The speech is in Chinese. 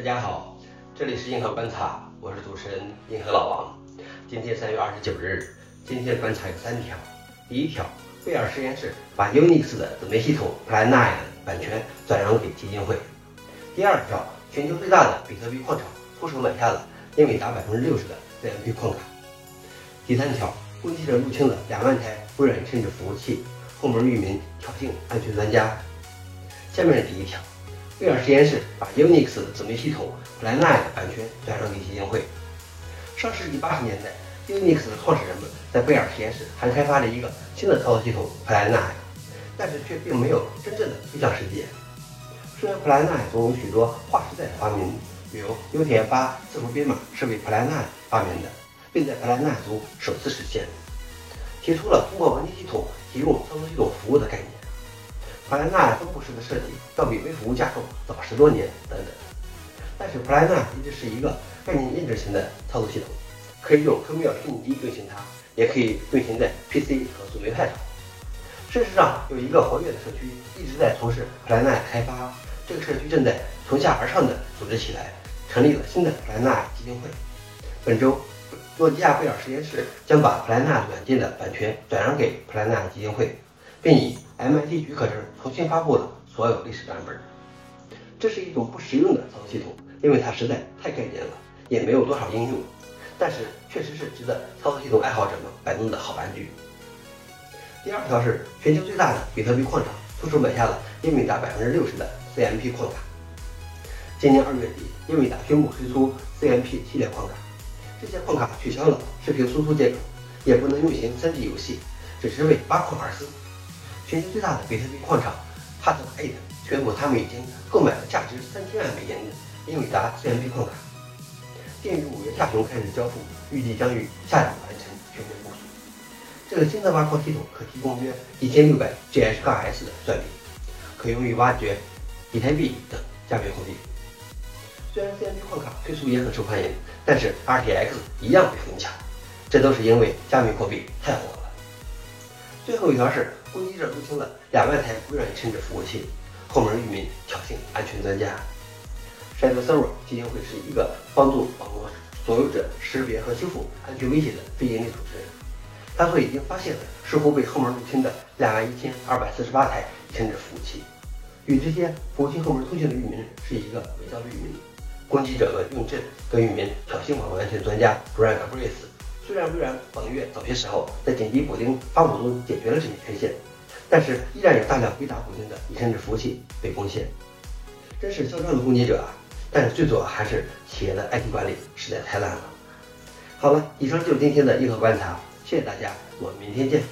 大家好，这里是硬核观察，我是主持人硬核老王。今天三月二十九日，今天的观察有三条。第一条，贝尔实验室把 Unix 的子媒系统 Plan9 的版权转让给基金会。第二条，全球最大的比特币矿场出手买下了英伟达百分之六十的 CMP 矿卡。第三条，攻击者入侵了两万台微软甚至服务器，后门域名挑衅安全专家。下面是第一条。贝尔实验室把 Unix 子媒系统 Plan9 的版权转让给基金会。上世纪八十年代，Unix 的创始人们在贝尔实验室还开发了一个新的操作系统 Plan9，但是却并没有真正的推向世界。虽然 Plan9 中有许多划时代的发明，比如 UTF-8 字符编码是为 Plan9 发明的，并在 Plan9 中首次实现，提出了通过文件系统提供操作系统服务的概念。普莱纳分布式的设计要比微服务架构早十多年等等，但是普莱纳一直是一个概念印制型的操作系统，可以用 Kernel 虚拟机运行它，也可以运行在 PC 和树莓派上。事实上，有一个活跃的社区一直在从事普莱纳开发，这个社区正在从下而上的组织起来，成立了新的普莱纳基金会。本周，诺基亚贝尔实验室将把普莱纳软件的版权转让给普莱纳基金会。并以 MIT 许可证重新发布了所有历史版本。这是一种不实用的操作系统，因为它实在太概念了，也没有多少应用。但是确实是值得操作系统爱好者们摆弄的好玩具。第二条是全球最大的比特币矿场出手买下了英伟达百分之六十的 CMP 矿卡。今年二月底，英伟达宣布推出 CMP 系列矿卡，这些矿卡取消了视频输出接口，也不能运行 3D 游戏，只是为挖矿而生。全球最大的比特币矿场 h a t e t 宣布，他们已经购买了价值三千万美元的英伟达 CMP 矿卡，定于五月下旬开始交付，预计将于下周完成全面部署。这个新的挖矿系统可提供约一千六百 GHS 的算力，可用于挖掘比特币等加密货币。虽然 CMP 矿卡推出也很受欢迎，但是 RTX 一样被疯抢，这都是因为加密货币太火了。最后一条是。攻击者入侵了两万台微软甚至服务器，后门域名挑衅安全专家。Shadow Server 基金会是一个帮助网络所有者识别和修复安全威胁的非营利组织。他说已经发现了似乎被后门入侵的两万一千二百四十八台甚至服务器，与这些服务器后门通信的域名是一个伪造的域名。攻击者们用这个域名挑衅网络安全专家 Brian Gabriel。虽然微软本月早些时候在紧急补丁发布中解决了这些缺陷，但是依然有大量未达补丁的已甚至服务器被攻陷，真是嚣张的攻击者啊！但是最主要还是企业的 IT 管理实在太烂了。好了，以上就是今天的硬核观察，谢谢大家，我们明天见。